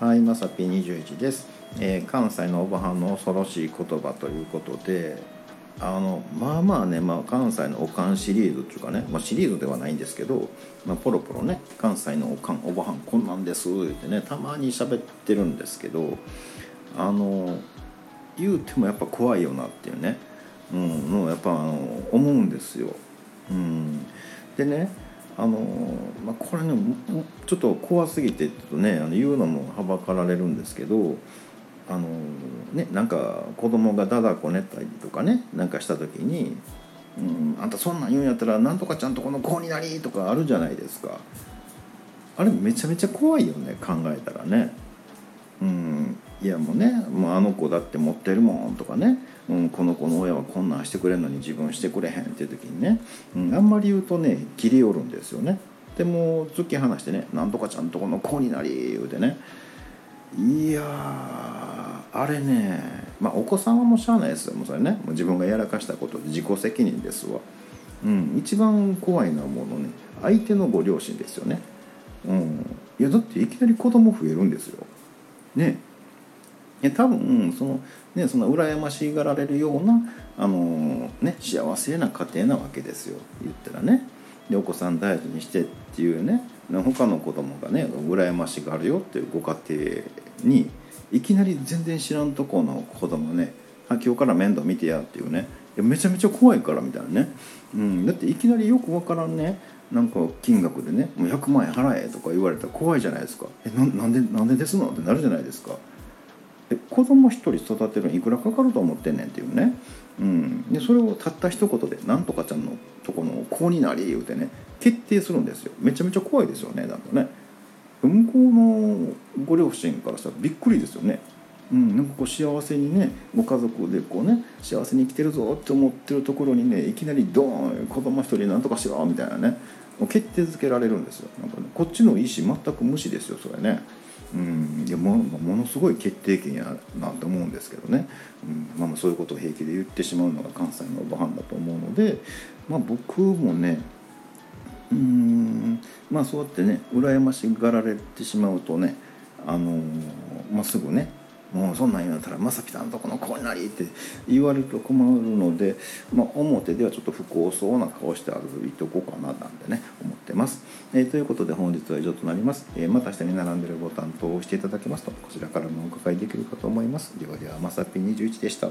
はいまさぴ21です、えー関西のおばはんの恐ろしい言葉ということであのまあまあね、まあ、関西のおかんシリーズっていうかね、まあ、シリーズではないんですけど、まあ、ポロポロね関西のおかんおばはんこんなんですってねたまに喋ってるんですけどあの言うてもやっぱ怖いよなっていうね、うん、のをやっぱあの思うんですよ。うん、でねあの、まあ、これねちょっと怖すぎてちょっとねあの言うのもはばかられるんですけどあのねなんか子供がだだこねたりとかねなんかした時に「うん、あんたそんなん言うんやったらなんとかちゃんとこの子になり」とかあるじゃないですか。あれめちゃめちゃ怖いよね考えたらね。いやもうねもうあの子だって持ってるもんとかね、うん、この子の親はこんなんしてくれんのに自分してくれへんっていう時にね、うん、あんまり言うとね切り寄るんですよね。でも突き放してね「なんとかちゃんとこの子になり」言うてね。いやあれねまあお子さんはもうしゃあないですよもうそれね。もう自分がやらかしたこと自己責任ですわ。うん一番怖いのはものね相手のご両親ですよね。うんいやだっていきなり子供増えるんですよ。ね。いや多分そのねその羨ましがられるようなあのね幸せな家庭なわけですよ。言ったらね。でお子さん大事にしてっていうね。他の子供がね羨ましがるよっていうご家庭にいきなり全然知らんとこの子供ね「あ今日から面倒見てや」っていうね。めちゃめちゃ怖いからみたいなね、うん、だっていきなりよくわからんね。なんか金額でね「もう100万円払え」とか言われたら怖いじゃないですか「えななんでなんでですの?」ってなるじゃないですか。子供一人育てるのいくらかかると思ってんねんっていうね、うん、でそれをたった一言で「なんとかちゃんのとこの子になり」言うてね決定するんですよ。めちゃめちゃ怖いですよねなんかね。向こうのご両親からしたらびっくりですよね。うん、なんかこう幸せにねご家族でこうね幸せに生きてるぞって思ってるところにねいきなりドーン子供一人なんとかしろみたいなね決定づけられるんですよ。なんか、ね、こっちの意思全く無視ですよそれね。うん、いやもものすごい決定権やなと思うんですけどね、うん。まあ、まあそういうことを平気で言ってしまうのが関西のおばはんだと思うので、まあ、僕もねうん。まあそうやってね羨ましがられてしまうとねあのーまあ、すぐねもうそんなん言うんだったら「まさきさんとこの子になり」って言われると困るので、まあ、表ではちょっと不幸そうな顔して歩いておこうかななんてね思ってます、えーということで本日は以上となります、えーまた下に並んでるボタンと押していただけますとこちらからもお伺いできるかと思います。ではではまさぴ21でした。